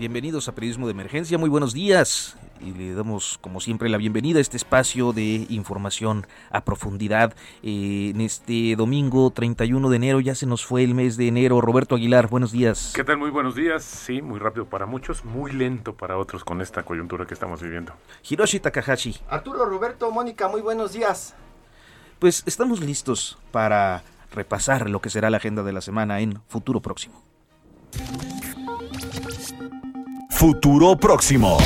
bienvenidos a Periodismo de Emergencia, muy buenos días y le damos como siempre la bienvenida a este espacio de información a profundidad. Eh, en este domingo 31 de enero ya se nos fue el mes de enero. Roberto Aguilar, buenos días. ¿Qué tal? Muy buenos días. Sí, muy rápido para muchos, muy lento para otros con esta coyuntura que estamos viviendo. Hiroshi Takahashi. Arturo, Roberto, Mónica, muy buenos días. Pues estamos listos para repasar lo que será la agenda de la semana en futuro próximo. Futuro próximo.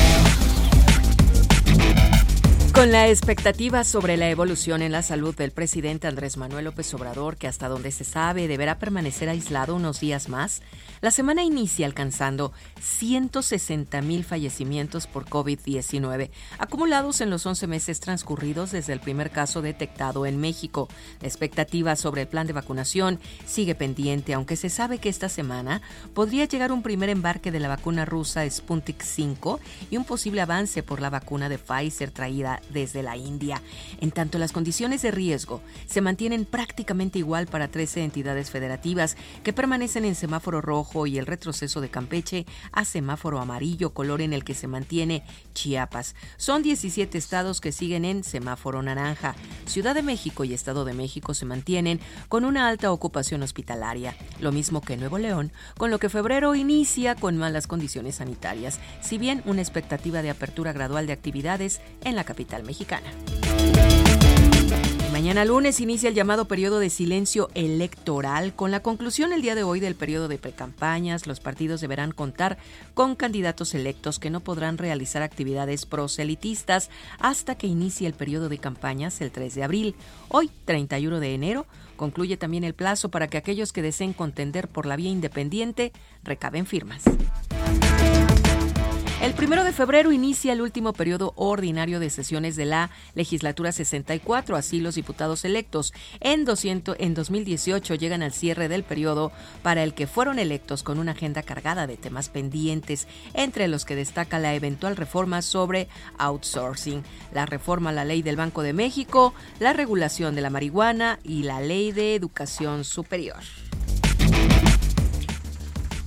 Con la expectativa sobre la evolución en la salud del presidente Andrés Manuel López Obrador, que hasta donde se sabe deberá permanecer aislado unos días más, la semana inicia alcanzando 160 mil fallecimientos por COVID-19, acumulados en los 11 meses transcurridos desde el primer caso detectado en México. La expectativa sobre el plan de vacunación sigue pendiente, aunque se sabe que esta semana podría llegar un primer embarque de la vacuna rusa Sputnik 5 y un posible avance por la vacuna de Pfizer traída desde la India. En tanto, las condiciones de riesgo se mantienen prácticamente igual para 13 entidades federativas que permanecen en semáforo rojo y el retroceso de Campeche a semáforo amarillo, color en el que se mantiene Chiapas. Son 17 estados que siguen en semáforo naranja. Ciudad de México y Estado de México se mantienen con una alta ocupación hospitalaria, lo mismo que Nuevo León, con lo que febrero inicia con malas condiciones sanitarias, si bien una expectativa de apertura gradual de actividades en la capital mexicana. Mañana lunes inicia el llamado periodo de silencio electoral. Con la conclusión el día de hoy del periodo de precampañas, los partidos deberán contar con candidatos electos que no podrán realizar actividades proselitistas hasta que inicie el periodo de campañas el 3 de abril. Hoy, 31 de enero, concluye también el plazo para que aquellos que deseen contender por la vía independiente recaben firmas. El primero de febrero inicia el último periodo ordinario de sesiones de la legislatura 64, así los diputados electos en, 200, en 2018 llegan al cierre del periodo para el que fueron electos con una agenda cargada de temas pendientes, entre los que destaca la eventual reforma sobre outsourcing, la reforma a la ley del Banco de México, la regulación de la marihuana y la ley de educación superior.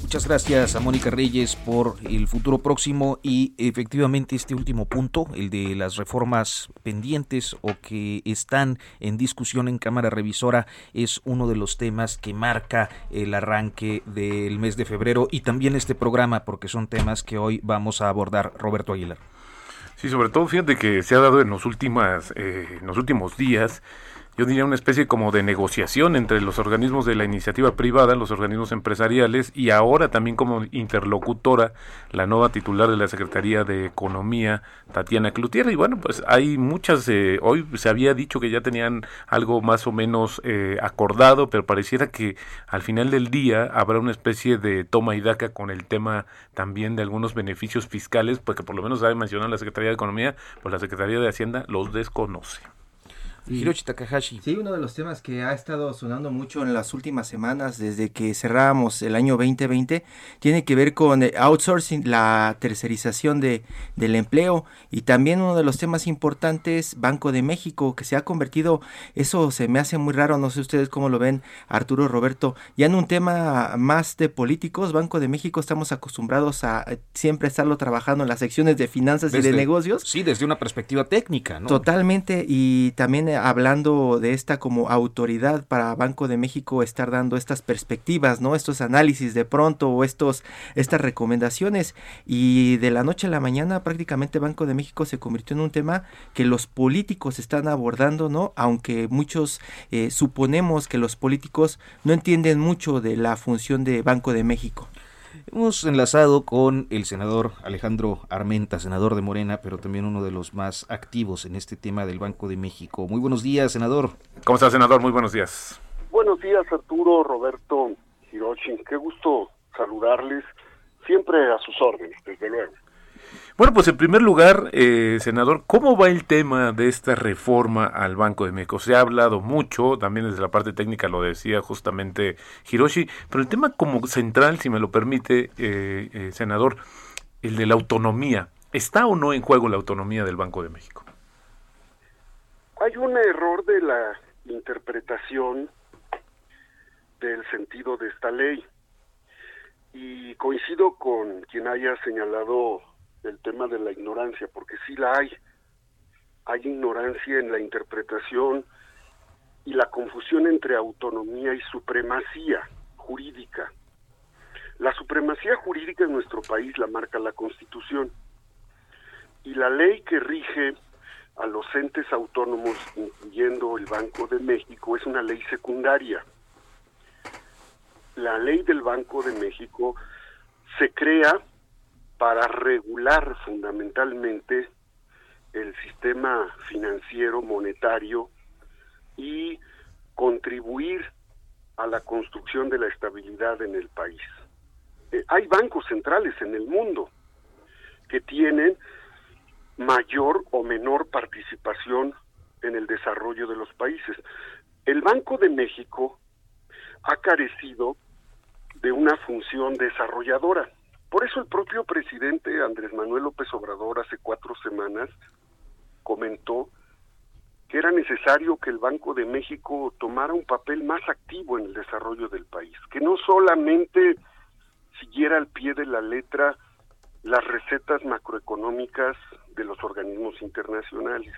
Muchas gracias a Mónica Reyes por el futuro próximo y efectivamente este último punto, el de las reformas pendientes o que están en discusión en Cámara Revisora, es uno de los temas que marca el arranque del mes de febrero y también este programa porque son temas que hoy vamos a abordar. Roberto Aguilar. Sí, sobre todo fíjate que se ha dado en los, últimas, eh, los últimos días yo diría una especie como de negociación entre los organismos de la iniciativa privada, los organismos empresariales y ahora también como interlocutora la nueva titular de la Secretaría de Economía, Tatiana Cloutier. Y bueno, pues hay muchas, eh, hoy se había dicho que ya tenían algo más o menos eh, acordado, pero pareciera que al final del día habrá una especie de toma y daca con el tema también de algunos beneficios fiscales, porque por lo menos sabe mencionar la Secretaría de Economía, pues la Secretaría de Hacienda los desconoce. Hiroshi Takahashi. Sí, uno de los temas que ha estado sonando mucho en las últimas semanas desde que cerramos el año 2020 tiene que ver con outsourcing, la tercerización de, del empleo y también uno de los temas importantes, Banco de México, que se ha convertido, eso se me hace muy raro, no sé ustedes cómo lo ven, Arturo Roberto, ya en un tema más de políticos, Banco de México estamos acostumbrados a siempre estarlo trabajando en las secciones de finanzas y de negocios. Sí, desde una perspectiva técnica, ¿no? Totalmente, y también hablando de esta como autoridad para Banco de México estar dando estas perspectivas, ¿no? Estos análisis de pronto o estos estas recomendaciones y de la noche a la mañana prácticamente Banco de México se convirtió en un tema que los políticos están abordando, ¿no? Aunque muchos eh, suponemos que los políticos no entienden mucho de la función de Banco de México. Hemos enlazado con el senador Alejandro Armenta, senador de Morena, pero también uno de los más activos en este tema del Banco de México. Muy buenos días, senador. ¿Cómo está, senador? Muy buenos días. Buenos días, Arturo, Roberto, Hiroshi. Qué gusto saludarles. Siempre a sus órdenes, desde luego. Bueno, pues en primer lugar, eh, senador, ¿cómo va el tema de esta reforma al Banco de México? Se ha hablado mucho, también desde la parte técnica lo decía justamente Hiroshi, pero el tema como central, si me lo permite, eh, eh, senador, el de la autonomía. ¿Está o no en juego la autonomía del Banco de México? Hay un error de la interpretación del sentido de esta ley y coincido con quien haya señalado el tema de la ignorancia, porque sí la hay. Hay ignorancia en la interpretación y la confusión entre autonomía y supremacía jurídica. La supremacía jurídica en nuestro país la marca la Constitución y la ley que rige a los entes autónomos, incluyendo el Banco de México, es una ley secundaria. La ley del Banco de México se crea para regular fundamentalmente el sistema financiero monetario y contribuir a la construcción de la estabilidad en el país. Eh, hay bancos centrales en el mundo que tienen mayor o menor participación en el desarrollo de los países. El Banco de México ha carecido de una función desarrolladora. Por eso el propio presidente Andrés Manuel López Obrador hace cuatro semanas comentó que era necesario que el Banco de México tomara un papel más activo en el desarrollo del país, que no solamente siguiera al pie de la letra las recetas macroeconómicas de los organismos internacionales.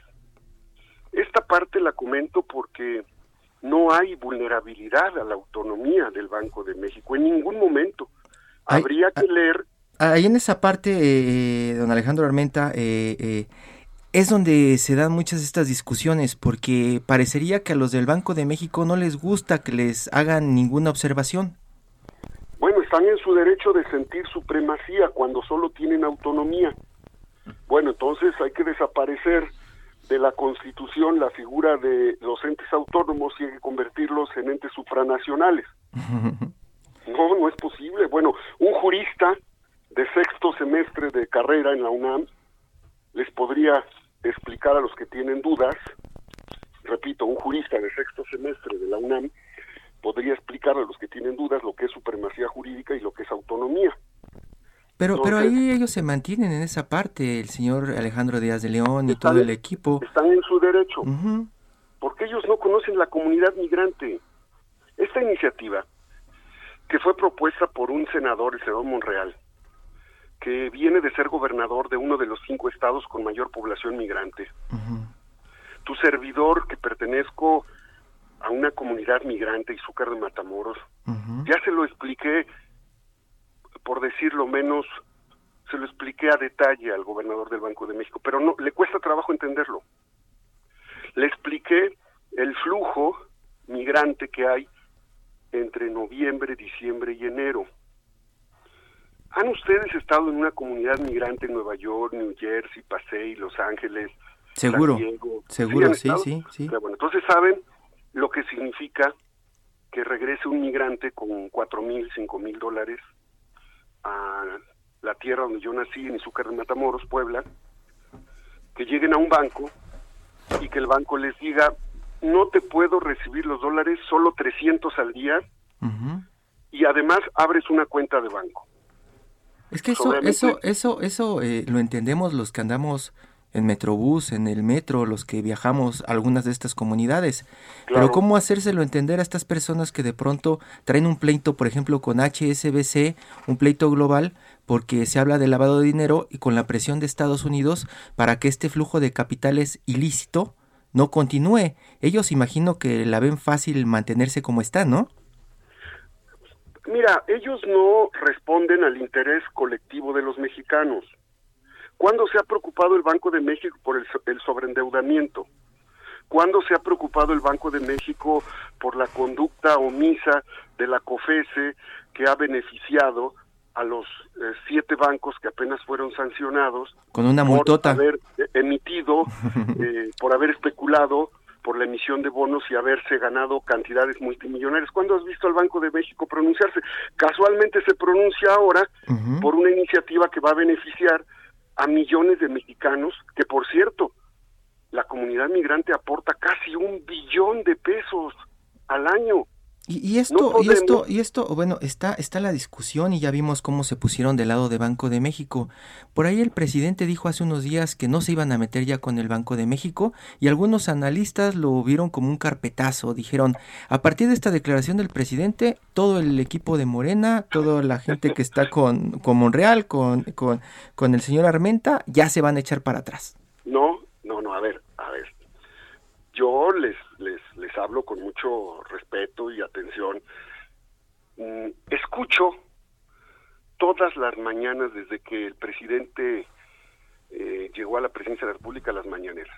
Esta parte la comento porque no hay vulnerabilidad a la autonomía del Banco de México en ningún momento. Habría que leer. Ahí en esa parte, eh, don Alejandro Armenta, eh, eh, es donde se dan muchas de estas discusiones, porque parecería que a los del Banco de México no les gusta que les hagan ninguna observación. Bueno, están en su derecho de sentir supremacía cuando solo tienen autonomía. Bueno, entonces hay que desaparecer de la Constitución la figura de los entes autónomos y hay que convertirlos en entes supranacionales. No, no es posible. Bueno, un jurista de sexto semestre de carrera en la UNAM les podría explicar a los que tienen dudas, repito, un jurista de sexto semestre de la UNAM podría explicar a los que tienen dudas lo que es supremacía jurídica y lo que es autonomía. Pero, pero ahí ellos se mantienen en esa parte, el señor Alejandro Díaz de León y todo el equipo. Están en su derecho, porque ellos no conocen la comunidad migrante. Esta iniciativa que fue propuesta por un senador, el senador Monreal, que viene de ser gobernador de uno de los cinco estados con mayor población migrante. Tu servidor, que pertenezco a una comunidad migrante, Izúcar de Matamoros, ya se lo expliqué, por decirlo menos, se lo expliqué a detalle al gobernador del Banco de México, pero no le cuesta trabajo entenderlo. Le expliqué el flujo migrante que hay entre noviembre, diciembre y enero. ¿Han ustedes estado en una comunidad migrante en Nueva York, New Jersey, Pasay, Los Ángeles? Seguro, seguro, sí, sí, sí. Bueno, entonces saben lo que significa que regrese un migrante con cuatro mil, cinco mil dólares a la tierra donde yo nací, en Izúcar de Matamoros, Puebla, que lleguen a un banco y que el banco les diga, no te puedo recibir los dólares, solo 300 al día, y además abres una cuenta de banco. Es que eso, eso, eso, eso eh, lo entendemos los que andamos en Metrobús, en el metro, los que viajamos a algunas de estas comunidades. Pero ¿cómo hacérselo entender a estas personas que de pronto traen un pleito, por ejemplo, con HSBC, un pleito global, porque se habla de lavado de dinero y con la presión de Estados Unidos para que este flujo de capitales ilícito no continúe. Ellos imagino que la ven fácil mantenerse como está, ¿no? Mira, ellos no responden al interés colectivo de los mexicanos. ¿Cuándo se ha preocupado el Banco de México por el, sobreendeudamiento? ¿Cuándo se ha preocupado el Banco de México por la conducta omisa de la COFESE que ha beneficiado a los eh, siete bancos que apenas fueron sancionados con una multota por haber eh, emitido, eh, por haber especulado por la emisión de bonos y haberse ganado cantidades multimillonarias. ¿Cuándo has visto al Banco de México pronunciarse? Casualmente se pronuncia ahora por una iniciativa que va a beneficiar a millones de mexicanos, que por cierto, la comunidad migrante aporta casi un billón de pesos al año y, esto, y esto, y esto, bueno, está, está la discusión y ya vimos cómo se pusieron del lado de Banco de México. Por ahí el presidente dijo hace unos días que no se iban a meter ya con el Banco de México y algunos analistas lo vieron como un carpetazo. Dijeron, a partir de esta declaración del presidente, todo el equipo de Morena, toda la gente que está con, con Monreal, con, con, con el señor Armenta, ya se van a echar para atrás. No, no, no, a ver, a ver. Yo les, les hablo con mucho respeto y atención. Mm, escucho todas las mañanas desde que el presidente eh, llegó a la presidencia de la República las mañaneras.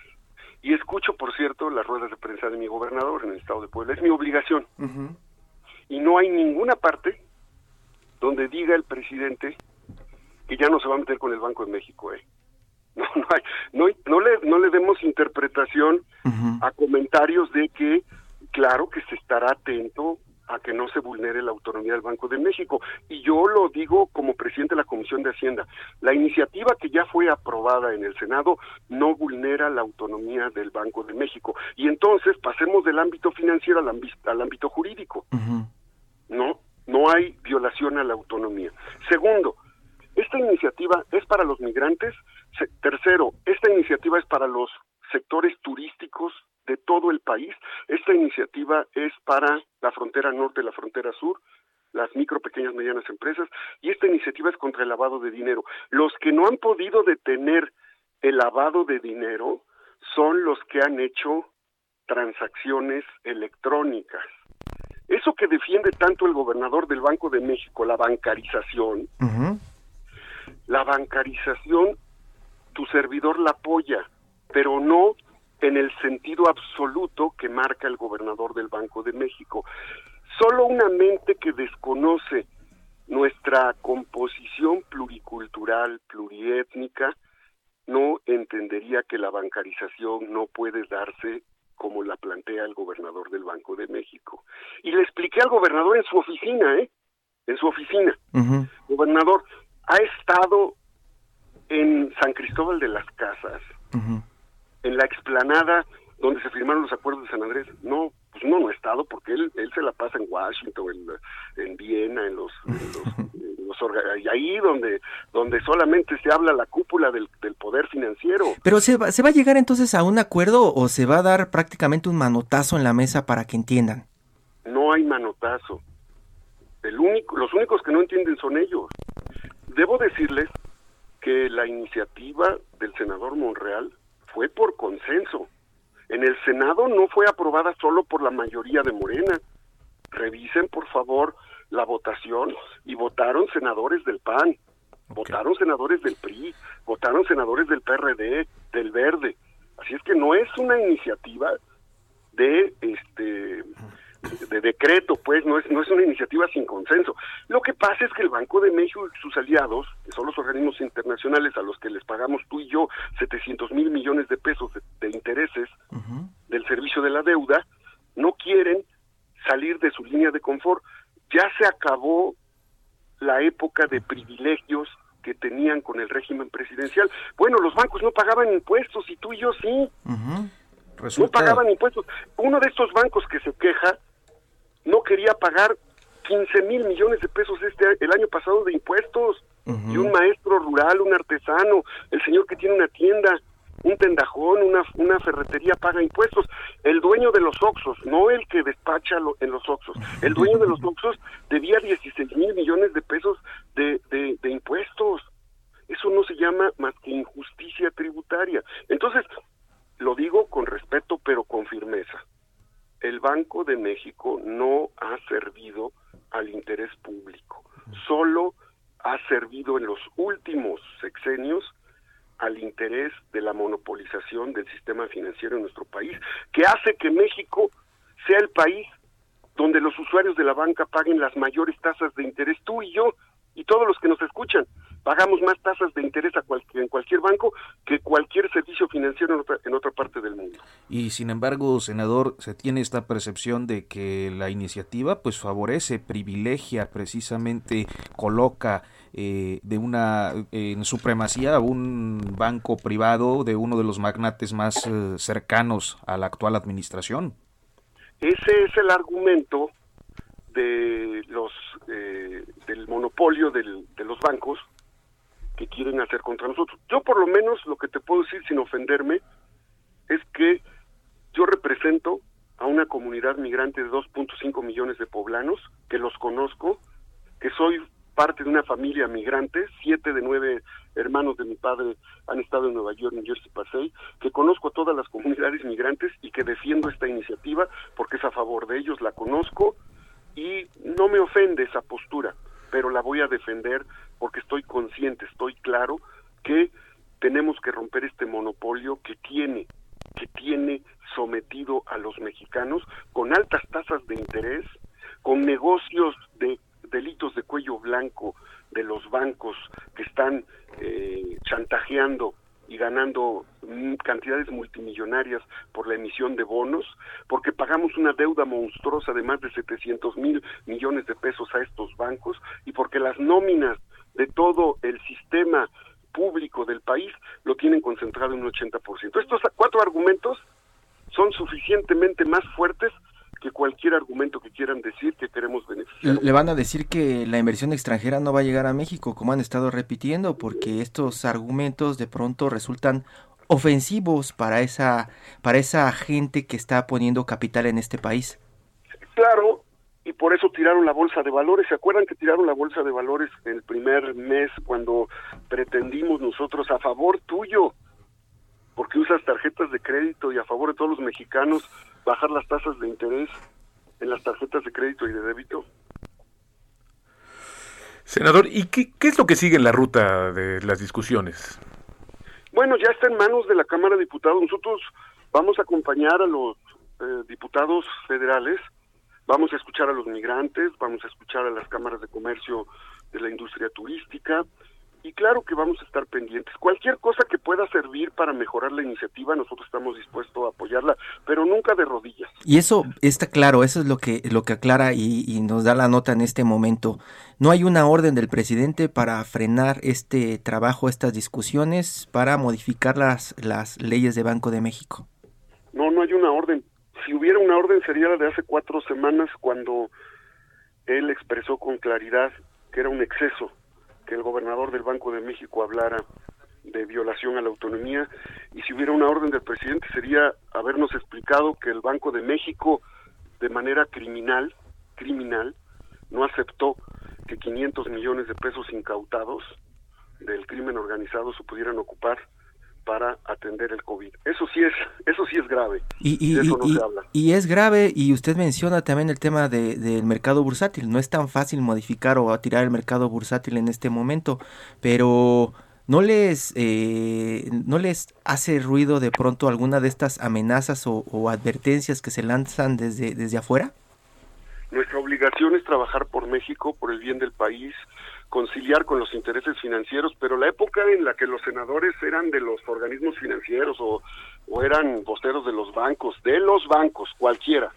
Y escucho, por cierto, las ruedas de prensa de mi gobernador en el estado de Puebla. Es mi obligación. Y no hay ninguna parte donde diga el presidente que ya no se va a meter con el Banco de México. ¿eh? No, no, hay, no, no, le, no le demos interpretación a comentarios de que, claro, que se estará atento a que no se vulnere la autonomía del Banco de México. Y yo lo digo como presidente de la Comisión de Hacienda. La iniciativa que ya fue aprobada en el Senado no vulnera la autonomía del Banco de México. Y entonces pasemos del ámbito financiero al, ámbito, al ámbito jurídico. No, no hay violación a la autonomía. Segundo, esta iniciativa es para los migrantes. Tercero, esta iniciativa es para los sectores turísticos de todo el país. Esta iniciativa es para la frontera norte la frontera sur, las micro, pequeñas, medianas empresas, y esta iniciativa es contra el lavado de dinero. Los que no han podido detener el lavado de dinero son los que han hecho transacciones electrónicas. Eso que defiende tanto el gobernador del Banco de México, la bancarización, la bancarización, tu servidor la apoya, pero no en el sentido absoluto que marca el gobernador del Banco de México. Solo una mente que desconoce nuestra composición pluricultural, pluriétnica, no entendería que la bancarización no puede darse como la plantea el gobernador del Banco de México. Y le expliqué al gobernador en su oficina, ¿eh? En su oficina. Gobernador, ha estado en San Cristóbal de las Casas, en la explanada donde se firmaron los acuerdos de San Andrés. No, pues no, no ha estado porque él, él se la pasa en Washington, en, en Viena, en los, en los, ahí donde, donde solamente se habla la cúpula del, del poder financiero. Pero ¿se va, ¿se va a llegar entonces a un acuerdo o se va a dar prácticamente un manotazo en la mesa para que entiendan? No hay manotazo. El único, los únicos que no entienden son ellos. Debo decirles que la iniciativa del senador Monreal fue por consenso. En el Senado no fue aprobada solo por la mayoría de Morena. Revisen, por favor, la votación y votaron senadores del PAN, votaron senadores del PRI, votaron senadores del PRD, del Verde. Así es que no es una iniciativa de este de decreto, pues no es, no es una iniciativa sin consenso. Lo que pasa es que el Banco de México y sus aliados, que son los organismos internacionales a los que les pagamos tú y yo 700 mil millones de pesos de, intereses del servicio de la deuda, no quieren salir de su línea de confort. Ya se acabó la época de privilegios que tenían con el régimen presidencial. Bueno, los bancos no pagaban impuestos y tú y yo sí. No pagaban impuestos. Uno de estos bancos que se queja no quería pagar 15 mil millones de pesos este el año pasado de impuestos y un maestro rural, un artesano, el señor que tiene una tienda, un tendajón, una, una ferretería paga impuestos. El dueño de los Oxos, no el que despacha en los Oxos, el dueño de los Oxos debía 16 mil millones de pesos de, de, de impuestos. Eso no se llama más que injusticia tributaria. Entonces, lo digo con respeto, pero de México no ha servido al interés público, solo ha servido en los últimos sexenios al interés de la monopolización del sistema financiero en nuestro país, que hace que México sea el país donde los usuarios de la banca paguen las mayores tasas de interés, tú y yo y todos los que nos escuchan. Pagamos más tasas de interés a cualquier, en cualquier banco que cualquier servicio financiero en otra, en otra parte del mundo. Y sin embargo, senador, se tiene esta percepción de que la iniciativa pues favorece, privilegia, precisamente coloca eh, de una en supremacía un banco privado de uno de los magnates más eh, cercanos a la actual administración. Ese es el argumento de los eh, del monopolio de los bancos que quieren hacer contra nosotros. Yo por lo menos lo que te puedo decir sin ofenderme es que yo represento a una comunidad migrante de 2.5 millones de poblanos, que los conozco, que soy parte de una familia migrante, siete de nueve hermanos de mi padre han estado en Nueva York, New Jersey, Pasay, que conozco a todas las comunidades migrantes y que defiendo esta iniciativa porque es a favor de ellos, la conozco y no me ofende esa postura, pero la voy a defender porque estoy consciente, estoy claro que tenemos que romper este monopolio que tiene que tiene sometido a los mexicanos con altas tasas de interés, con negocios de delitos de cuello blanco de los bancos que están eh, chantajeando y ganando cantidades multimillonarias por la emisión de bonos, porque pagamos una deuda monstruosa de más de 700 mil millones de pesos a estos bancos y porque las nóminas de todo el sistema público del país lo tienen concentrado en un 80%. Estos cuatro argumentos son suficientemente más fuertes que cualquier argumento que quieran decir que queremos beneficiar. Le van a decir que la inversión extranjera no va a llegar a México, como han estado repitiendo, porque estos argumentos de pronto resultan ofensivos para esa para esa gente que está poniendo capital en este país. Claro, y por eso tiraron la bolsa de valores. ¿Se acuerdan que tiraron la bolsa de valores el primer mes cuando pretendimos nosotros a favor tuyo? Porque usas tarjetas de crédito y a favor de todos los mexicanos bajar las tasas de interés en las tarjetas de crédito y de débito. Senador, ¿y qué, qué es lo que sigue en la ruta de las discusiones? Bueno, ya está en manos de la Cámara de Diputados. Nosotros vamos a acompañar a los eh, diputados federales, vamos a escuchar a los migrantes, vamos a escuchar a las cámaras de comercio de la industria turística, y claro que vamos a estar pendientes. Cualquier cosa que pueda servir para mejorar la iniciativa, nosotros estamos dispuestos a apoyarla, pero nunca de rodillas. Y eso está claro, eso es lo que lo que aclara y, y nos da la nota en este momento. No hay una orden del presidente para frenar este trabajo, estas discusiones, para modificar las, las leyes de Banco de México. No, no hay una orden. Si hubiera una orden sería la de hace cuatro semanas cuando él expresó con claridad que era un exceso el gobernador del Banco de México hablara de violación a la autonomía y si hubiera una orden del presidente sería habernos explicado que el Banco de México de manera criminal, criminal, no aceptó que 500 millones de pesos incautados del crimen organizado se pudieran ocupar para atender el COVID. Eso sí es, eso sí es grave. Y, y, eso no y, se habla. y es grave, y usted menciona también el tema de, del mercado bursátil. No es tan fácil modificar o tirar el mercado bursátil en este momento, pero ¿no les, eh, ¿no les hace ruido de pronto alguna de estas amenazas o, o advertencias que se lanzan desde, desde afuera? Nuestra obligación es trabajar por México, por el bien del país, conciliar con los intereses financieros, pero la época en la que los senadores eran de los organismos financieros o, o eran voceros de los bancos, de los bancos, cualquiera,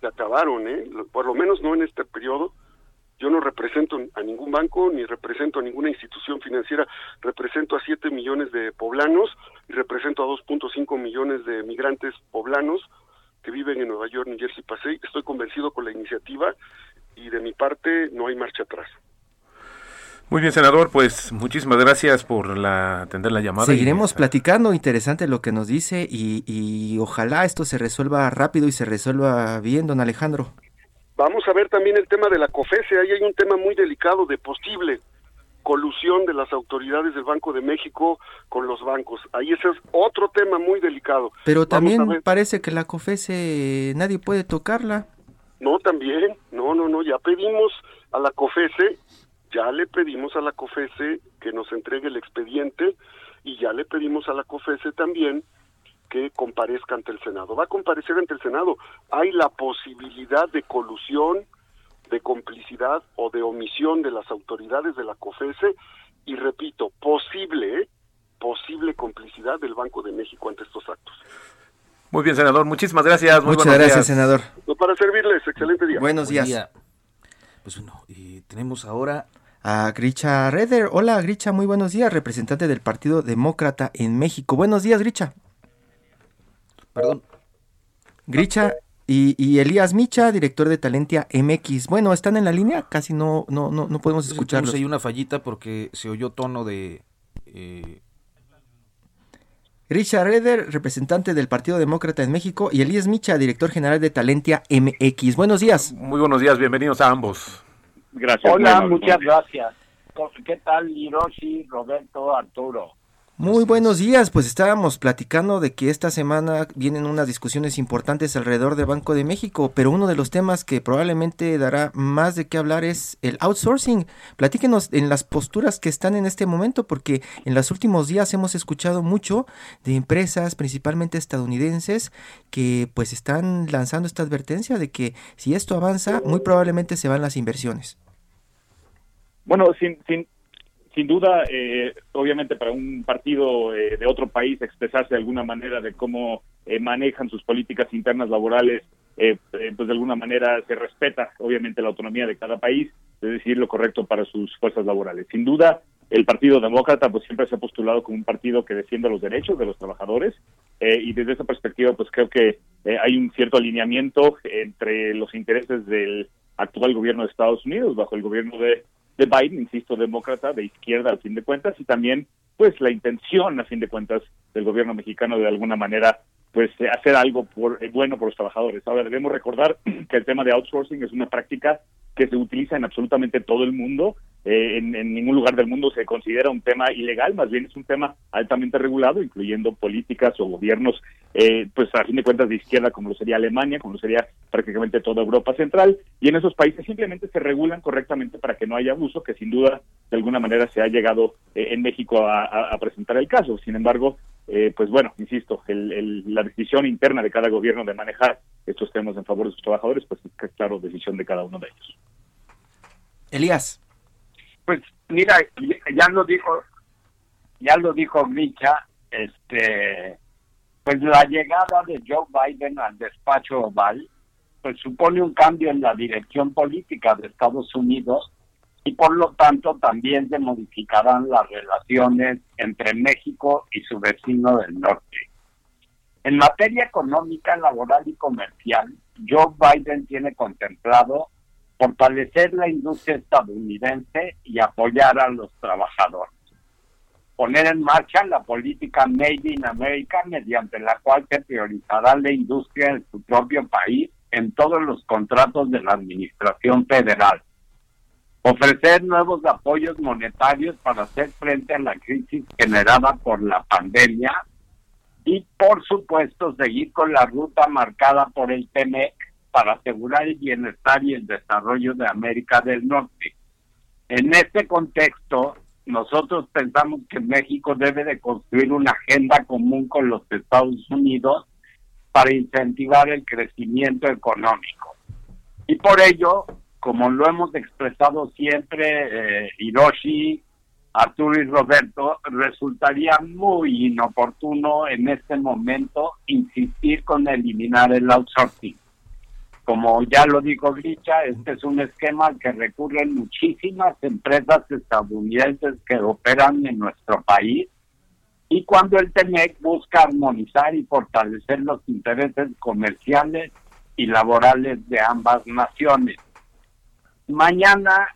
se acabaron, ¿eh? Por lo menos no en este periodo. Yo no represento a ningún banco ni represento a ninguna institución financiera, represento a 7 millones de poblanos y represento a 2.5 millones de migrantes poblanos que viven en Nueva York, New Jersey, Pasay. Estoy convencido con la iniciativa y de mi parte no hay marcha atrás. Muy bien, senador, pues muchísimas gracias por la, atender la llamada. Seguiremos y, platicando, interesante lo que nos dice y, y ojalá esto se resuelva rápido y se resuelva bien, don Alejandro. Vamos a ver también el tema de la COFESE. Ahí hay un tema muy delicado de posible colusión de las autoridades del Banco de México con los bancos. Ahí ese es otro tema muy delicado. Pero también parece que la COFESE nadie puede tocarla. No, también, no, no, no, ya pedimos a la COFESE, ya le pedimos a la COFESE que nos entregue el expediente y ya le pedimos a la COFESE también que comparezca ante el Senado. Va a comparecer ante el Senado. Hay la posibilidad de colusión, de complicidad o de omisión de las autoridades de la COFESE y repito, posible, ¿eh? posible complicidad del Banco de México ante estos actos. Muy bien, senador. Muchísimas gracias. Muchas gracias, senador. para servirles. Excelente día. Buenos días. Pues bueno, y tenemos ahora a Gricha Reder. Hola, Gricha, muy buenos días, representante del Partido Demócrata en México. Buenos días, Gricha. Perdón. Gricha y, Elías Micha, director de Talentia MX. Bueno, ¿están en la línea? Casi no no no, no podemos escucharlos. Hay una fallita porque se oyó tono de... Eh... Richard Reder, representante del Partido Demócrata en México, y Elías Micha, director general de Talentia MX. Buenos días. Muy buenos días, bienvenidos a ambos. Gracias. Hola, muchas gracias. ¿Qué tal, Hiroshi, Roberto, Arturo? Muy buenos días, pues estábamos platicando de que esta semana vienen unas discusiones importantes alrededor del Banco de México, pero uno de los temas que probablemente dará más de qué hablar es el outsourcing. Platíquenos en las posturas que están en este momento, porque en los últimos días hemos escuchado mucho de empresas, principalmente estadounidenses, que pues están lanzando esta advertencia de que si esto avanza, muy probablemente se van las inversiones. Bueno, sin, sin, sin duda, eh, obviamente para un partido eh, de otro país expresarse de alguna manera de cómo eh, manejan sus políticas internas laborales, pues de alguna manera se respeta obviamente la autonomía de cada país de decidir lo correcto para sus fuerzas laborales. Sin duda, el Partido Demócrata pues siempre se ha postulado como un partido que defiende los derechos de los trabajadores y desde esa perspectiva pues creo que hay un cierto alineamiento entre los intereses del actual gobierno de Estados Unidos bajo el gobierno de de Biden, insisto, demócrata, de izquierda al fin de cuentas, y también pues la intención a fin de cuentas del gobierno mexicano de alguna manera pues hacer algo por, eh, bueno por los trabajadores. Ahora debemos recordar que el tema de outsourcing es una práctica que se utiliza en absolutamente todo el mundo. Eh, en, ningún lugar del mundo se considera un tema ilegal, más bien es un tema altamente regulado, incluyendo políticas o gobiernos, eh, pues a fin de cuentas de izquierda, como lo sería Alemania, como lo sería prácticamente toda Europa Central, y en esos países simplemente se regulan correctamente para que no haya abuso, que sin duda de alguna manera se ha llegado eh, en México a, presentar el caso. Sin embargo, pues bueno, insisto, la decisión interna de cada gobierno de manejar estos temas en favor de sus trabajadores, pues es claro, decisión de cada uno de ellos. Elías. Pues mira, ya lo dijo, ya lo dijo Micha, este, pues la llegada de Joe Biden al despacho oval, pues supone un cambio en la dirección política de Estados Unidos y por lo tanto también se modificarán las relaciones entre México y su vecino del norte. En materia económica, laboral y comercial, Joe Biden tiene contemplado fortalecer la industria estadounidense y apoyar a los trabajadores. Poner en marcha la política Made in America mediante la cual se priorizará la industria en su propio país en todos los contratos de la Administración Federal. Ofrecer nuevos apoyos monetarios para hacer frente a la crisis generada por la pandemia y, por supuesto, seguir con la ruta marcada por el TMEC para asegurar el bienestar y el desarrollo de América del Norte. En este contexto, nosotros pensamos que México debe de construir una agenda común con los Estados Unidos para incentivar el crecimiento económico. Y por ello, como lo hemos expresado siempre, eh, Hiroshi, Arturo y Roberto, resultaría muy inoportuno en este momento insistir con eliminar el outsourcing. Como ya lo dijo Gricha, este es un esquema al que recurren muchísimas empresas estadounidenses que operan en nuestro país y cuando el TEMEC busca armonizar y fortalecer los intereses comerciales y laborales de ambas naciones. Mañana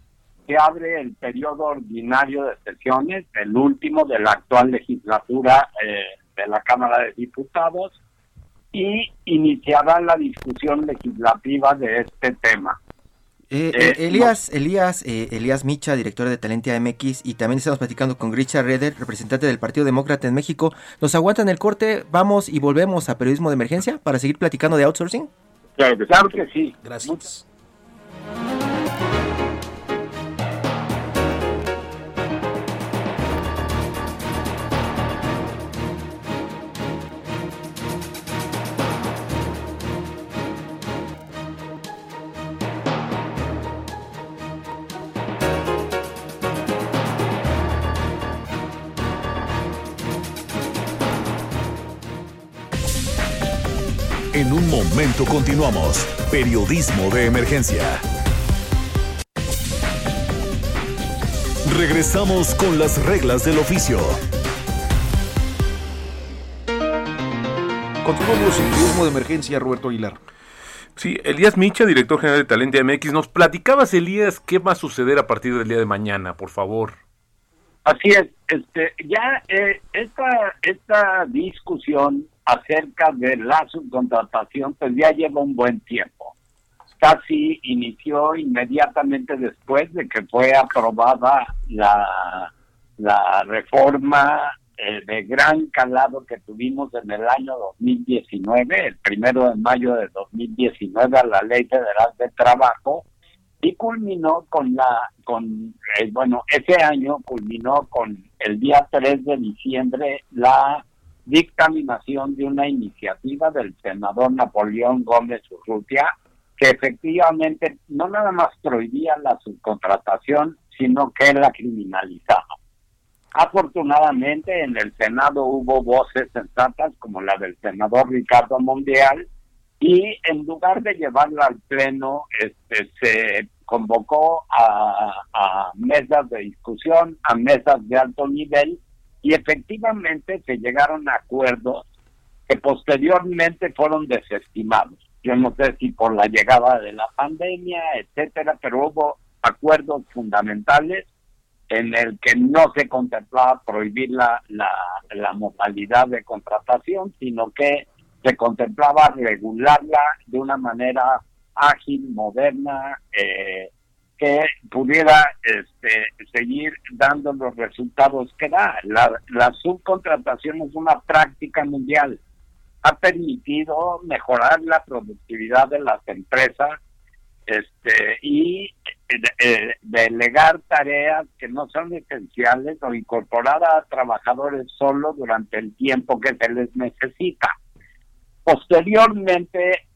se abre el periodo ordinario de sesiones, el último de la actual legislatura eh, de la Cámara de Diputados, y iniciará la discusión legislativa de este tema. Eh, eh, eh Elías, Elías, eh, Elías Micha, director de Talentia MX, y también estamos platicando con Richard Reder, representante del Partido Demócrata en México. ¿Nos aguantan el corte? Vamos y volvemos a Periodismo de Emergencia para seguir platicando de outsourcing. Claro que, claro que sí. Gracias. Un momento continuamos. Periodismo de emergencia. Regresamos con las reglas del oficio. Continuamos en periodismo de emergencia, Roberto Aguilar. Sí, Elías Micha, director general de Talente MX, nos platicabas, Elías, qué va a suceder a partir del día de mañana, por favor. Así es, este, ya eh, esta, esta discusión acerca de la subcontratación, pues ya lleva un buen tiempo. Casi inició inmediatamente después de que fue aprobada la, la reforma eh, de gran calado que tuvimos en el año 2019, el primero de mayo de 2019, a la Ley Federal de Trabajo, y culminó con la, con, eh, bueno, ese año culminó con el día 3 de diciembre la dictaminación de una iniciativa del senador Napoleón Gómez Urrutia, que efectivamente no nada más prohibía la subcontratación, sino que la criminalizaba. Afortunadamente en el Senado hubo voces sensatas como la del senador Ricardo Mondial y en lugar de llevarla al pleno este se convocó a, mesas de discusión, a mesas de alto nivel y efectivamente se llegaron a acuerdos que posteriormente fueron desestimados. Yo no sé si por la llegada de la pandemia, etcétera, pero hubo acuerdos fundamentales en el que no se contemplaba prohibir la, la, la modalidad de contratación, sino que se contemplaba regularla de una manera ágil, moderna, eh, que pudiera este, seguir dando los resultados que da. La, la subcontratación es una práctica mundial. Ha permitido mejorar la productividad de las empresas este, y eh, delegar tareas que no son esenciales o incorporar a trabajadores solo durante el tiempo que se les necesita. Posteriormente,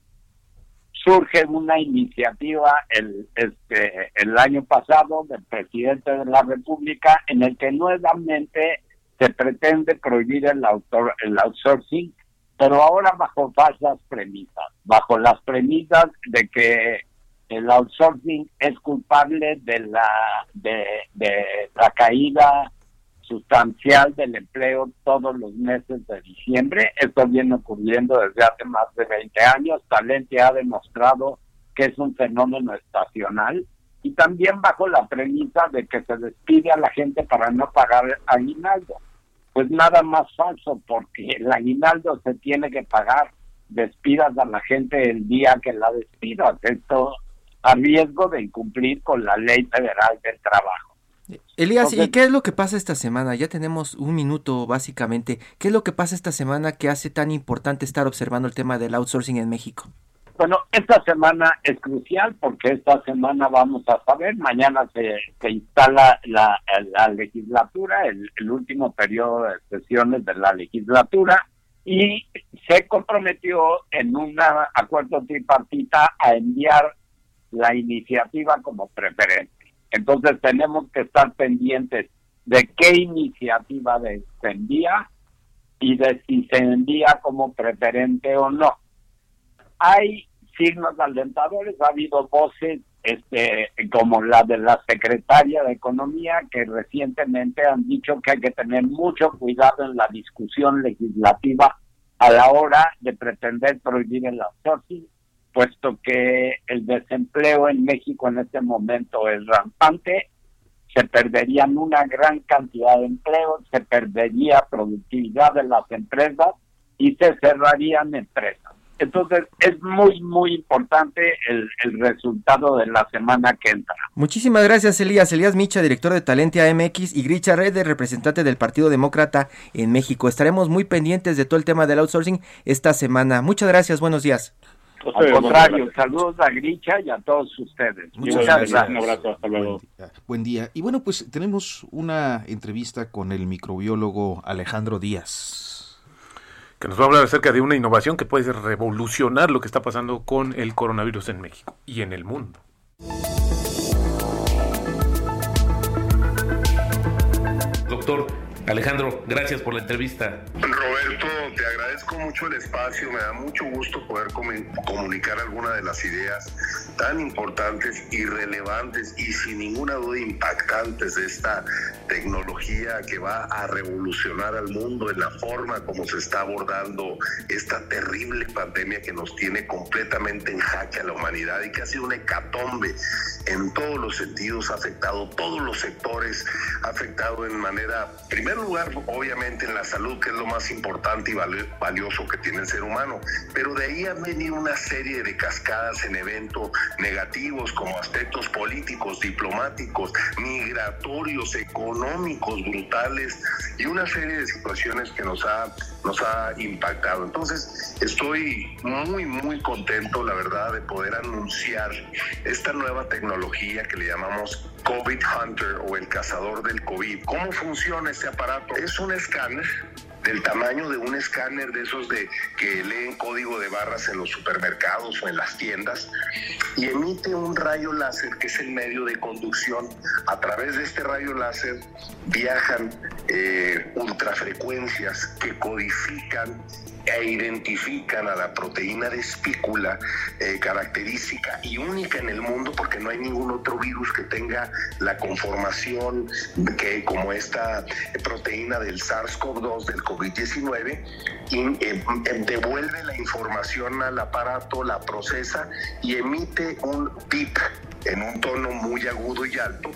surge una iniciativa el, este, el año pasado del presidente de la República en el que nuevamente se pretende prohibir el, autor, el outsourcing, pero ahora bajo falsas premisas, bajo las premisas de que el outsourcing es culpable de la de, de la caída sustancial del empleo todos los meses de diciembre. Esto viene ocurriendo desde hace más de 20 años. Talente ha demostrado que es un fenómeno estacional y también bajo la premisa de que se despide a la gente para no pagar aguinaldo. Pues nada más falso, porque el aguinaldo se tiene que pagar. Despidas a la gente el día que la despidas. Esto a riesgo de incumplir con la ley federal del trabajo. Elías, ¿y qué es lo que pasa esta semana? Ya tenemos un minuto básicamente. ¿Qué es lo que pasa esta semana que hace tan importante estar observando el tema del outsourcing en México? Bueno, esta semana es crucial porque esta semana vamos a saber, mañana se, se instala la, la legislatura, el, el, último periodo de sesiones de la legislatura, y se comprometió en un acuerdo tripartita a enviar la iniciativa como preferente. Entonces tenemos que estar pendientes de qué iniciativa se envía y de si se envía como preferente o no. Hay signos alentadores, ha habido voces este como la de la secretaria de Economía que recientemente han dicho que hay que tener mucho cuidado en la discusión legislativa a la hora de pretender prohibir el outsourcing puesto que el desempleo en México en este momento es rampante, se perderían una gran cantidad de empleos, se perdería productividad de las empresas y se cerrarían empresas. Entonces es muy, muy importante el, el, resultado de la semana que entra. Muchísimas gracias, Elías. Elías Micha, director de Talente AMX, y Gricha Red, representante del Partido Demócrata en México. Estaremos muy pendientes de todo el tema del outsourcing esta semana. Muchas gracias, buenos días. Al contrario, saludos a Gricha y a todos ustedes. Muchas gracias. Un abrazo, hasta luego. Buen día. Y bueno, pues tenemos una entrevista con el microbiólogo Alejandro Díaz. Que nos va a hablar acerca de una innovación que puede revolucionar lo que está pasando con el coronavirus en México y en el mundo. Doctor, Alejandro, gracias por la entrevista. Roberto, te agradezco mucho el espacio, me da mucho gusto poder comunicar algunas de las ideas tan importantes y relevantes y sin ninguna duda impactantes de esta tecnología que va a revolucionar al mundo en la forma como se está abordando esta terrible pandemia que nos tiene completamente en jaque a la humanidad y que ha sido una hecatombe en todos los sentidos, ha afectado todos los sectores, ha afectado en manera, primero, lugar, obviamente, en la salud, que es lo más importante y valioso que tiene el ser humano, pero de ahí han venido una serie de cascadas en eventos negativos como aspectos políticos, diplomáticos, migratorios, económicos, brutales y una serie de situaciones que nos ha, nos ha impactado. Entonces, estoy muy, muy contento, la verdad, de poder anunciar esta nueva tecnología que le llamamos COVID Hunter o el cazador del COVID. ¿Cómo funciona este aparato? Es un escáner del tamaño de un escáner de esos de que leen código de barras en los supermercados o en las tiendas y emite un rayo láser que es el medio de conducción. A través de este rayo láser viajan eh, ultrafrecuencias que codifican e identifican a la proteína de espícula eh, característica y única en el mundo porque no hay ningún otro virus que tenga la conformación que como esta proteína del SARS-CoV-2 del COVID-19 y eh, em, devuelve la información al aparato, la procesa y emite un pip en un tono muy agudo y alto,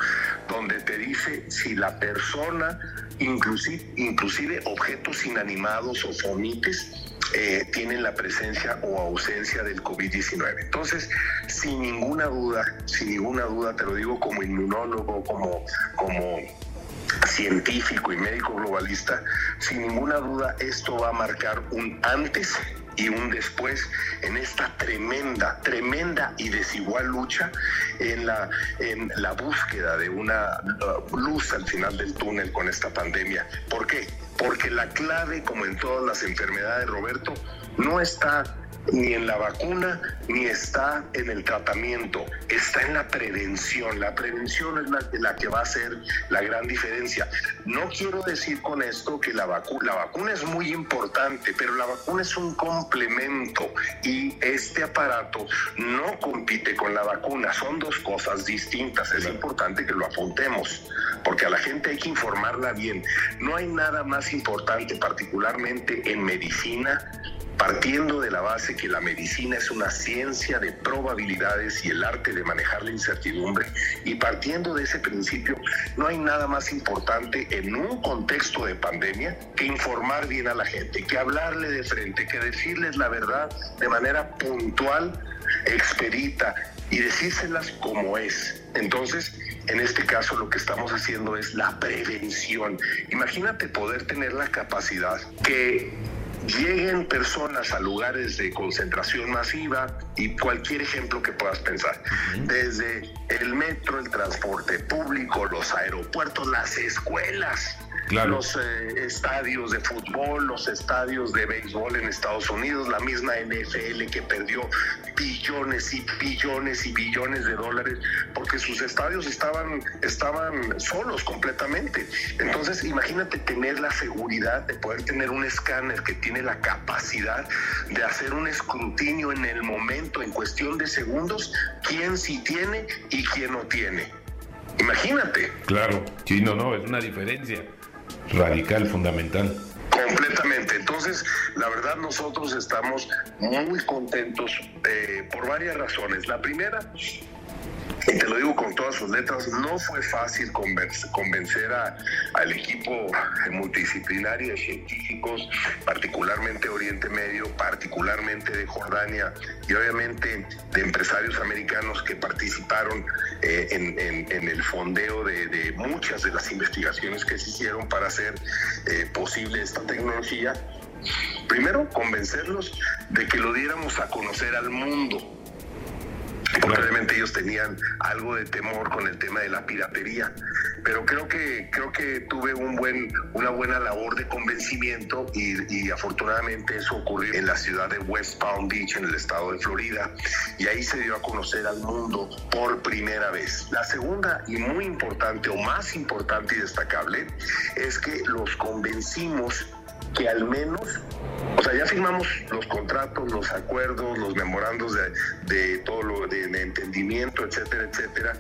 donde te dice si la persona, inclusive, inclusive objetos inanimados o fonites, eh, tienen la presencia o ausencia del COVID-19. Entonces, sin ninguna duda, sin ninguna duda, te lo digo como inmunólogo, como, como científico y médico globalista, sin ninguna duda esto va a marcar un antes y un después en esta tremenda, tremenda y desigual lucha en la, en la búsqueda de una luz al final del túnel con esta pandemia. ¿Por qué? Porque la clave, como en todas las enfermedades, Roberto, no está ni en la vacuna, ni está en el tratamiento, está en la prevención. La prevención es la, que va a hacer la gran diferencia. No quiero decir con esto que la, vacuna, la vacuna es muy importante, pero la vacuna es un complemento y este aparato no compite con la vacuna, son dos cosas distintas. Es importante que lo apuntemos, porque a la gente hay que informarla bien. No hay nada más importante, particularmente en medicina, partiendo de la base que la medicina es una ciencia de probabilidades y el arte de manejar la incertidumbre, y partiendo de ese principio, no hay nada más importante en un contexto de pandemia que informar bien a la gente, que hablarle de frente, que decirles la verdad de manera puntual, expedita y decírselas como es. Entonces, en este caso lo que estamos haciendo es la prevención. Imagínate poder tener la capacidad que lleguen personas a lugares de concentración masiva y cualquier ejemplo que puedas pensar, desde el metro, el transporte público, los aeropuertos, las escuelas, los eh, estadios de fútbol, los estadios de béisbol en Estados Unidos, la misma NFL que perdió billones y billones y billones de dólares porque sus estadios estaban, estaban solos completamente. Entonces, imagínate tener la seguridad de poder tener un escáner que tiene la capacidad de hacer un escrutinio en el momento, en cuestión de segundos, quién sí tiene y quién no tiene. Imagínate. Claro, sí, no, no, es una diferencia radical, fundamental. Completamente. Entonces, la verdad nosotros estamos muy contentos eh, por varias razones. La primera, y te lo digo con todas sus letras, no fue fácil convencer a, al equipo multidisciplinario de científicos, particularmente Oriente Medio, particularmente de Jordania y obviamente de empresarios americanos que participaron eh, en, el fondeo de, muchas de las investigaciones que se hicieron para hacer eh, posible esta tecnología. Primero, convencerlos de que lo diéramos a conocer al mundo Probablemente ellos tenían algo de temor con el tema de la piratería, pero creo que creo que tuve un buen una buena labor de convencimiento y, afortunadamente eso ocurrió en la ciudad de West Palm Beach en el estado de Florida y ahí se dio a conocer al mundo por primera vez. La segunda y muy importante o más importante y destacable es que los convencimos que al menos, o sea, ya firmamos los contratos, los acuerdos, los memorandos de, de todo lo de, de, entendimiento, etcétera, etcétera,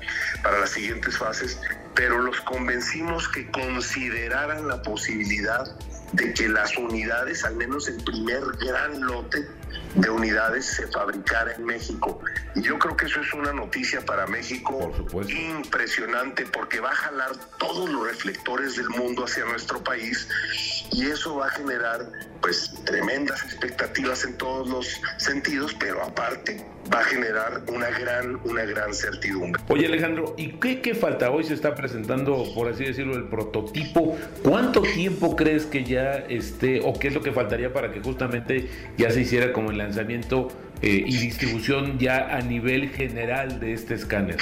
para las siguientes fases, pero los convencimos que consideraran la posibilidad de que las unidades, al menos el primer gran lote, de unidades se fabricara en México. Y yo creo que eso es una noticia para México impresionante porque va a jalar todos los reflectores del mundo hacia nuestro país y eso va a generar pues tremendas expectativas en todos los sentidos, pero aparte va a generar una gran, una gran certidumbre. Oye Alejandro, ¿y qué, qué falta? Hoy se está presentando, por así decirlo, el prototipo. ¿Cuánto tiempo crees que ya esté, o qué es lo que faltaría para que justamente ya se hiciera como el lanzamiento eh, y distribución ya a nivel general de este escáner?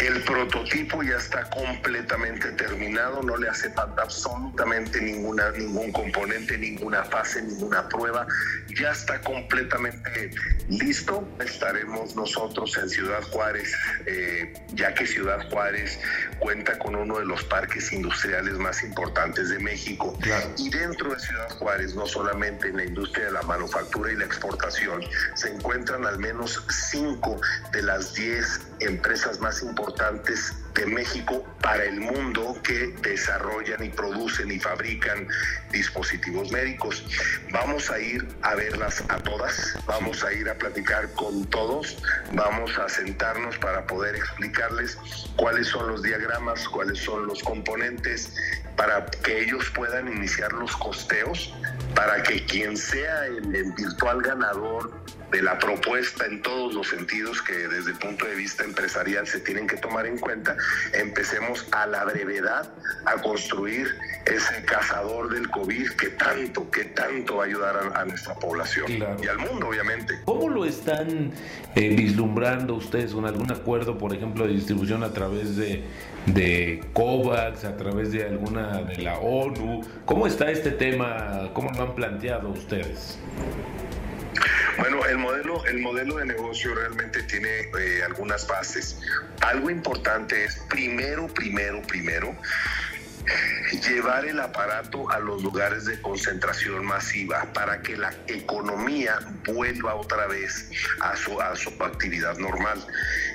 El prototipo ya está completamente terminado, no le hace falta absolutamente ninguna, ningún componente, ninguna fase, ninguna prueba. Ya está completamente listo. Estaremos nosotros en Ciudad Juárez, eh, ya que Ciudad Juárez cuenta con uno de los parques industriales más importantes de México. Y dentro de Ciudad Juárez, no solamente en la industria de la manufactura y la exportación, se encuentran al menos cinco de las diez empresas más importantes de México para el mundo que desarrollan y producen y fabrican dispositivos médicos. Vamos a ir a verlas a todas, vamos a ir a platicar con todos, vamos a sentarnos para poder explicarles cuáles son los diagramas, cuáles son los componentes, para que ellos puedan iniciar los costeos, para que quien sea el, el virtual ganador de la propuesta en todos los sentidos que desde el punto de vista empresarial se tienen que tomar en cuenta, empecemos a la brevedad a construir ese cazador del COVID que tanto, que tanto va a ayudar a, nuestra población y al mundo, obviamente. ¿Cómo lo están eh, vislumbrando ustedes con algún acuerdo, por ejemplo, de distribución a través de, de COVAX, a través de alguna de la ONU? ¿Cómo está este tema? ¿Cómo lo han planteado ustedes? Bueno, el modelo, el modelo de negocio realmente tiene eh, algunas bases. Algo importante es primero, primero, primero llevar el aparato a los lugares de concentración masiva para que la economía vuelva otra vez a su, a su actividad normal.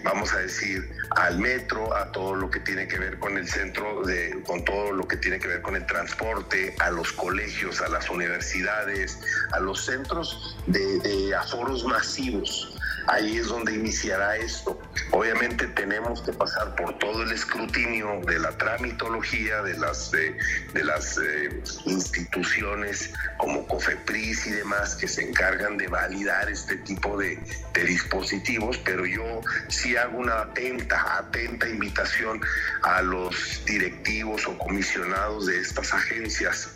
Vamos a decir, al metro, a todo lo que tiene que ver con el centro, de, con todo lo que tiene que ver con el transporte, a los colegios, a las universidades, a los centros de, de aforos masivos ahí es donde iniciará esto. Obviamente tenemos que pasar por todo el escrutinio de la tramitología de las, de, las eh, instituciones como COFEPRIS y demás que se encargan de validar este tipo de, de dispositivos, pero yo sí hago una atenta, atenta invitación a los directivos o comisionados de estas agencias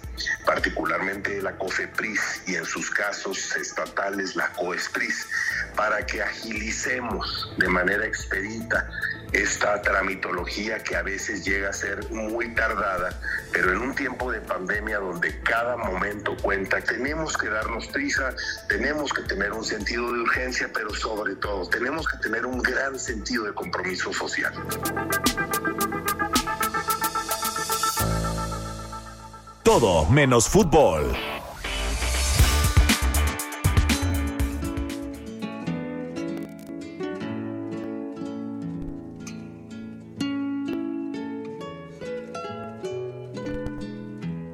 particularmente la COFEPRIS y en sus casos estatales la COESPRIS, para que agilicemos de manera expedita esta tramitología que a veces llega a ser muy tardada, pero en un tiempo de pandemia donde cada momento cuenta, tenemos que darnos prisa, tenemos que tener un sentido de urgencia, pero sobre todo tenemos que tener un gran sentido de compromiso social. Todo menos fútbol.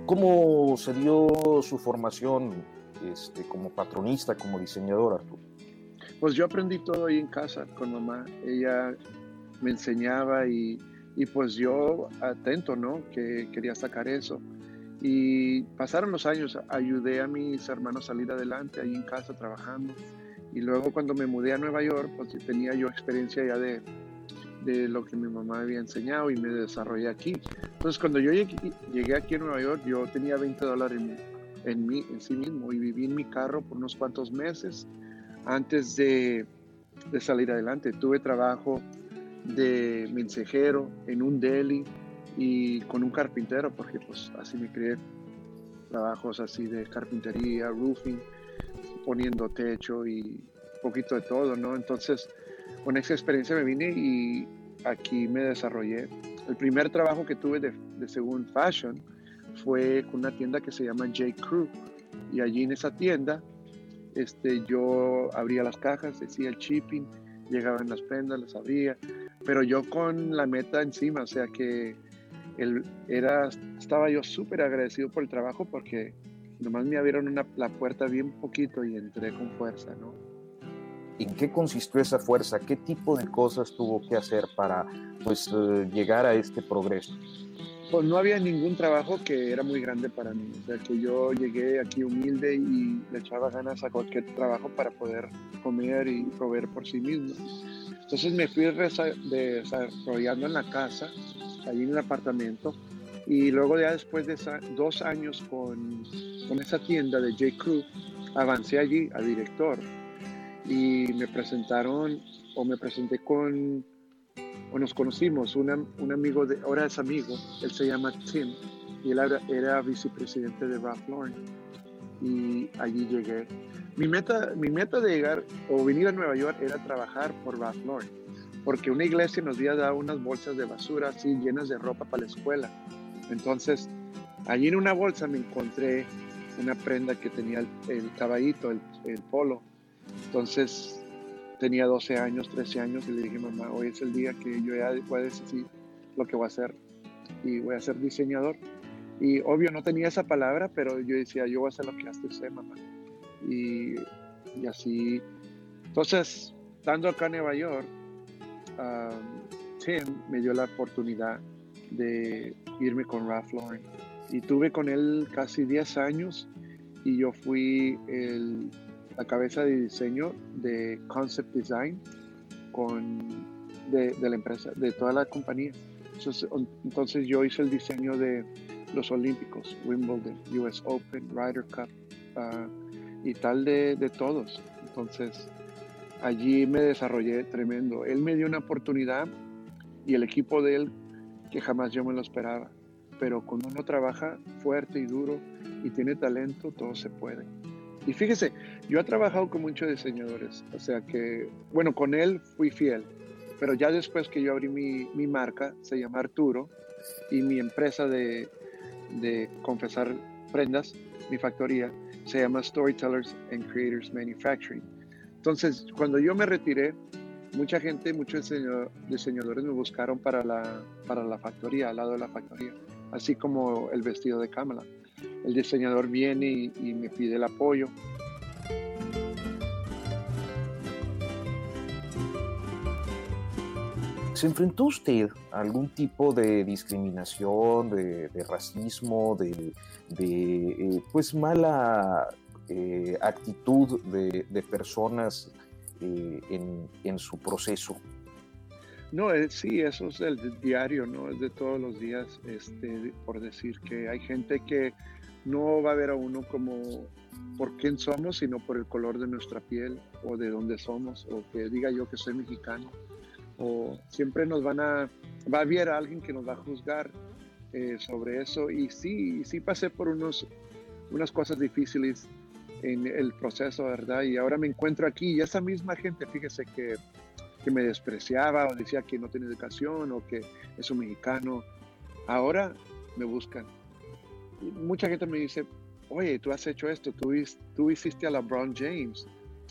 ¿Cómo se dio su formación este, como patronista, como diseñador, Arturo? Pues yo aprendí todo ahí en casa con mamá. Ella me enseñaba y, y pues yo atento, ¿no? Que quería sacar eso. Y pasaron los años, ayudé a mis hermanos a salir adelante ahí en casa trabajando. Y luego cuando me mudé a Nueva York, pues tenía yo experiencia ya de, de lo que mi mamá había enseñado y me desarrollé aquí. Entonces cuando yo llegué, aquí a Nueva York, yo tenía 20 dólares en, mí, en sí mismo y viví en mi carro por unos cuantos meses antes de, de salir adelante. Tuve trabajo de mensajero en un deli y con un carpintero, porque pues así me crié. Trabajos así de carpintería, roofing, poniendo techo y poquito de todo, ¿no? Entonces, con esa experiencia me vine y aquí me desarrollé. El primer trabajo que tuve de, de según fashion fue con una tienda que se llama J. Crew. Y allí en esa tienda este, yo abría las cajas, decía el shipping, llegaban las prendas, las abría, pero yo con la meta encima, o sea que el, era, estaba yo súper agradecido por el trabajo porque nomás me abrieron una, la puerta bien poquito y entré con fuerza, ¿no? ¿En qué consistió esa fuerza? ¿Qué tipo de cosas tuvo que hacer para pues, eh, llegar a este progreso? Pues no había ningún trabajo que era muy grande para mí. O sea, que yo llegué aquí humilde y le echaba ganas a cualquier trabajo para poder comer y proveer por sí mismo. Entonces me fui desarrollando en la casa, allí en el apartamento. Y luego ya después de dos años con, con esa tienda de J. Crew, avancé allí a director. Y me presentaron, o me presenté con o nos conocimos, un amigo, de, ahora es amigo, él se llama Tim y él era, vicepresidente de Ralph Lauren y allí llegué. Mi meta, mi meta de llegar o venir a Nueva York era trabajar por Ralph Lauren, porque una iglesia nos había dado unas bolsas de basura así llenas de ropa para la escuela. Entonces, allí en una bolsa me encontré una prenda que tenía el, caballito, el, el polo. Entonces tenía 12 años, 13 años y le dije, mamá, hoy es el día que yo ya voy a decidir lo que voy a hacer y voy a ser diseñador. Y obvio no tenía esa palabra, pero yo decía, yo voy a hacer lo que hace usted, mamá. Y, así, entonces, estando acá en Nueva York, Tim me dio la oportunidad de irme con Ralph Lauren. Y tuve con él casi 10 años y yo fui el la cabeza de diseño de Concept Design con, de, la empresa, de toda la compañía. Entonces, yo hice el diseño de los Olímpicos, Wimbledon, US Open, Ryder Cup ah, y tal de, de todos. Entonces allí me desarrollé tremendo. Él me dio una oportunidad y el equipo de él que jamás yo me lo esperaba. Pero cuando uno trabaja fuerte y duro y tiene talento, todo se puede. Y fíjese, yo he trabajado con muchos diseñadores, o sea que, bueno, con él fui fiel, pero ya después que yo abrí mi, mi marca, se llama Arturo, y mi empresa de, de confesar prendas, mi factoría, se llama Storytellers and Creators Manufacturing. Entonces, cuando yo me retiré, mucha gente, muchos diseñadores me buscaron para la, para la factoría, al lado de la factoría, así como el vestido de Kamala el diseñador viene y, me pide el apoyo. ¿Se enfrentó usted a algún tipo de discriminación, de, racismo, de, eh, pues mala eh, actitud de, personas eh, en, su proceso? No, sí, eso es el diario, ¿no? Es de todos los días, este, por decir que hay gente que no va a ver a uno como por quién somos, sino por el color de nuestra piel o de dónde somos, o que diga yo que soy mexicano. Siempre nos van a, va a haber alguien que nos va a juzgar eh, sobre eso. Y sí, sí pasé por unos, unas cosas difíciles en el proceso, ¿verdad? Y ahora me encuentro aquí y esa misma gente, fíjese que, que me despreciaba o decía que no tiene educación o que es un mexicano, ahora me buscan mucha gente me dice, oye, tú has hecho esto, tú, tú hiciste a LeBron James,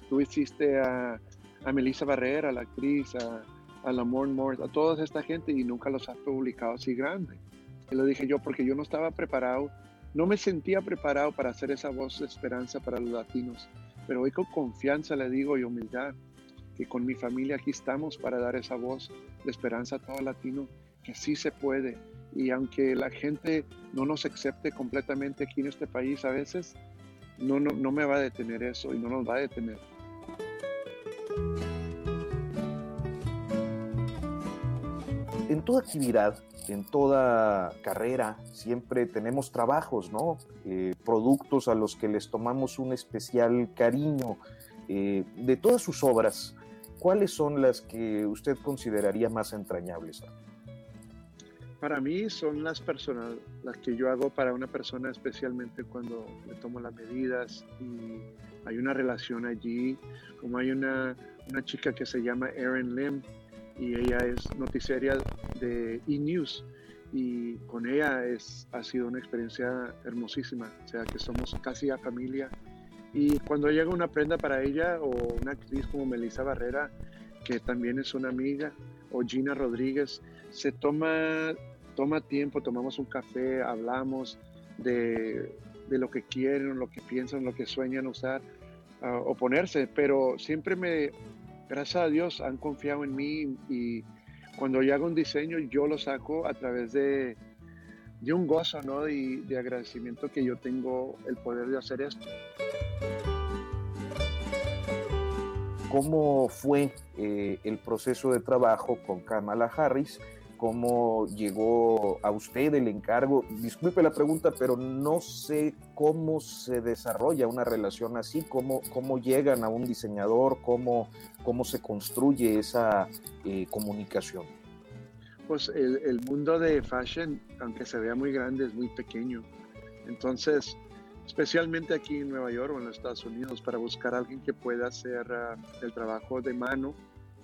tú hiciste a, a Melissa Barrera, la actriz, a, a Lamorne Morris, a toda esta gente y nunca los has publicado así grande. Y lo dije yo porque yo no estaba preparado, no me sentía preparado para hacer esa voz de esperanza para los latinos. Pero hoy con confianza le digo y humildad que con mi familia aquí estamos para dar esa voz de esperanza a todo latino, que sí se puede, y aunque la gente no nos acepte completamente aquí en este país a veces, no, no, no me va a detener eso y no nos va a detener. En toda actividad en toda carrera siempre tenemos trabajos, ¿no? Eh, productos a los que les tomamos un especial cariño. Eh, de todas sus obras, ¿cuáles son las que usted consideraría más entrañables? Para mí son las personas, las que yo hago para una persona, especialmente cuando le tomo las medidas y hay una relación allí, como hay una, una chica que se llama Erin Lim, y ella es noticiaria de E-News y con ella es, ha sido una experiencia hermosísima, o sea que somos casi a familia. Y cuando llega una prenda para ella o una actriz como Melissa Barrera, que también es una amiga, o Gina Rodríguez, se toma, toma tiempo, tomamos un café, hablamos de, de lo que quieren, lo que piensan, lo que sueñan usar uh, o ponerse, pero siempre me, gracias a Dios han confiado en mí y cuando yo hago un diseño yo lo saco a través de, de un gozo ¿no? y de agradecimiento que yo tengo el poder de hacer esto. ¿Cómo fue eh, el proceso de trabajo con Kamala Harris? Cómo llegó a usted el encargo. Disculpe la pregunta, pero no sé cómo se desarrolla una relación así, cómo, cómo llegan a un diseñador, cómo, cómo se construye esa eh, comunicación. Pues el, el, mundo de fashion, aunque se vea muy grande, es muy pequeño. Entonces, especialmente aquí en Nueva York o en los Estados Unidos, para buscar a alguien que pueda hacer uh, el trabajo de mano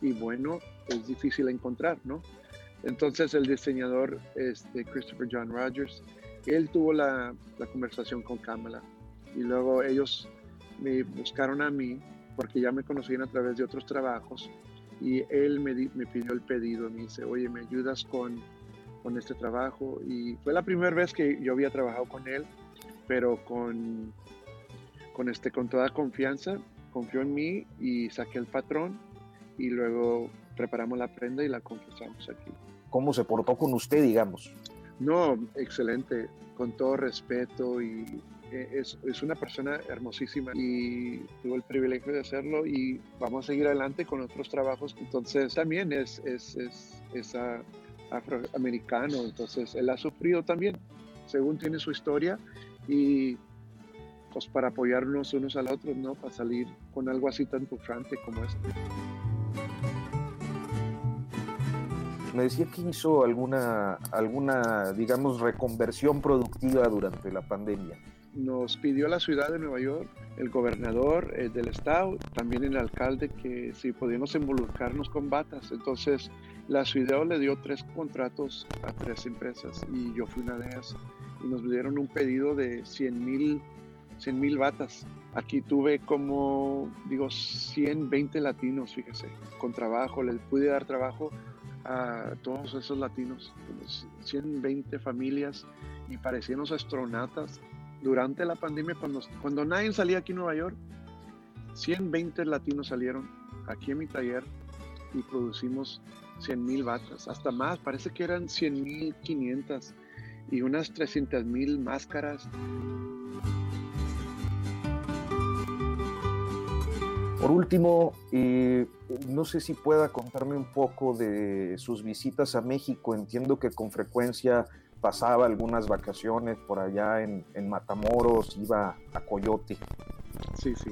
y bueno, es difícil encontrar, ¿no? Entonces el diseñador este, Christopher John Rogers, él tuvo la, conversación con Kamala y luego ellos me buscaron a mí porque ya me conocían a través de otros trabajos y él me, me pidió el pedido, me dice, oye, ¿me ayudas con, con este trabajo? Y fue la primera vez que yo había trabajado con él, pero con, con, este, con toda confianza, confió en mí y saqué el patrón y luego preparamos la prenda y la confesamos aquí. ¿Cómo se portó con usted, digamos? No, excelente, con todo respeto y eh, es, es, una persona hermosísima y tuvo el privilegio de hacerlo y vamos a seguir adelante con otros trabajos. Entonces también es, es, es, es afroamericano, entonces él ha sufrido también, según tiene su historia y pues para apoyarnos unos al otro, ¿no? Para salir con algo así tan frustrante como este. Me decía que hizo alguna, alguna, digamos, reconversión productiva durante la pandemia. Nos pidió la ciudad de Nueva York, el gobernador eh, del estado, también el alcalde, que si podíamos involucrarnos con batas. Entonces, la ciudad le dio tres contratos a tres empresas y yo fui una de ellas. Y nos dieron un pedido de 100 mil 100 mil batas. Aquí tuve como, digo, 120 latinos, fíjese, con trabajo. Les pude dar trabajo a todos esos latinos, 120 familias y parecíamos astronautas. Durante la pandemia, cuando, cuando nadie salía aquí en Nueva York, 120 latinos salieron aquí en mi taller y producimos 100 mil batas, hasta más, parece que eran 100 mil 500 y unas 300 mil máscaras. Por último, eh, no sé si pueda contarme un poco de sus visitas a México. Entiendo que con frecuencia pasaba algunas vacaciones por allá en, Matamoros, iba a Coyote. Sí, sí.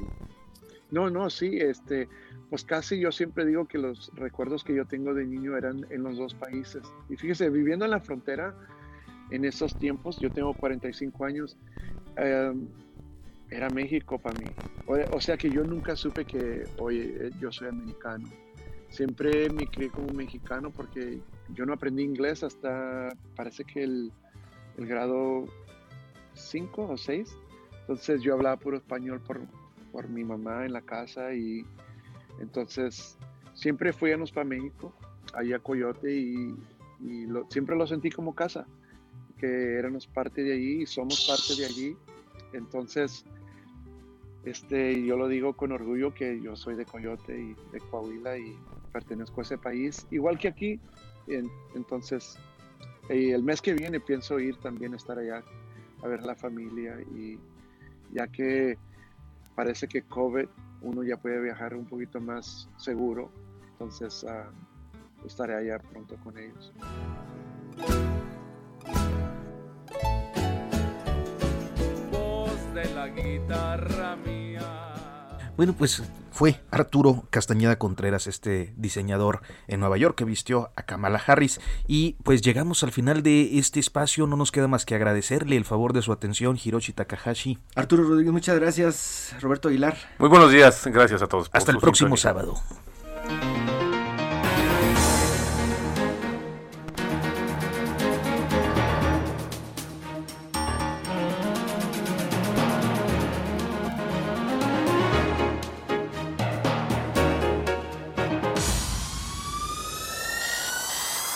No, no, sí, este, pues casi yo siempre digo que los recuerdos que yo tengo de niño eran en los dos países. Y fíjese, viviendo en la frontera, en esos tiempos, yo tengo 45 años, eh, era México para mí. O, sea que yo nunca supe que, oye, eh, yo soy americano. Siempre me crié como mexicano porque yo no aprendí inglés hasta, parece que el, el grado 5 o 6. Entonces yo hablaba puro español por, por mi mamá en la casa y entonces siempre fuimos para México, allá a Coyote y, y lo, siempre lo sentí como casa, que éramos parte de allí y somos parte de allí. Entonces, este, yo lo digo con orgullo que yo soy de Coyote y de Coahuila y pertenezco a ese país, igual que aquí. Entonces, eh, el mes que viene pienso ir también a estar allá a ver a la familia y ya que parece que COVID uno ya puede viajar un poquito más seguro, entonces ah, estaré allá pronto con ellos. Voz de la guitarra. Bueno, pues fue Arturo Castañeda Contreras, este diseñador en Nueva York que vistió a Kamala Harris. Y pues llegamos al final de este espacio. No nos queda más que agradecerle el favor de su atención, Hiroshi Takahashi. Arturo Rodríguez, muchas gracias. Roberto Aguilar. Muy buenos días. Gracias a todos. Hasta el próximo sábado.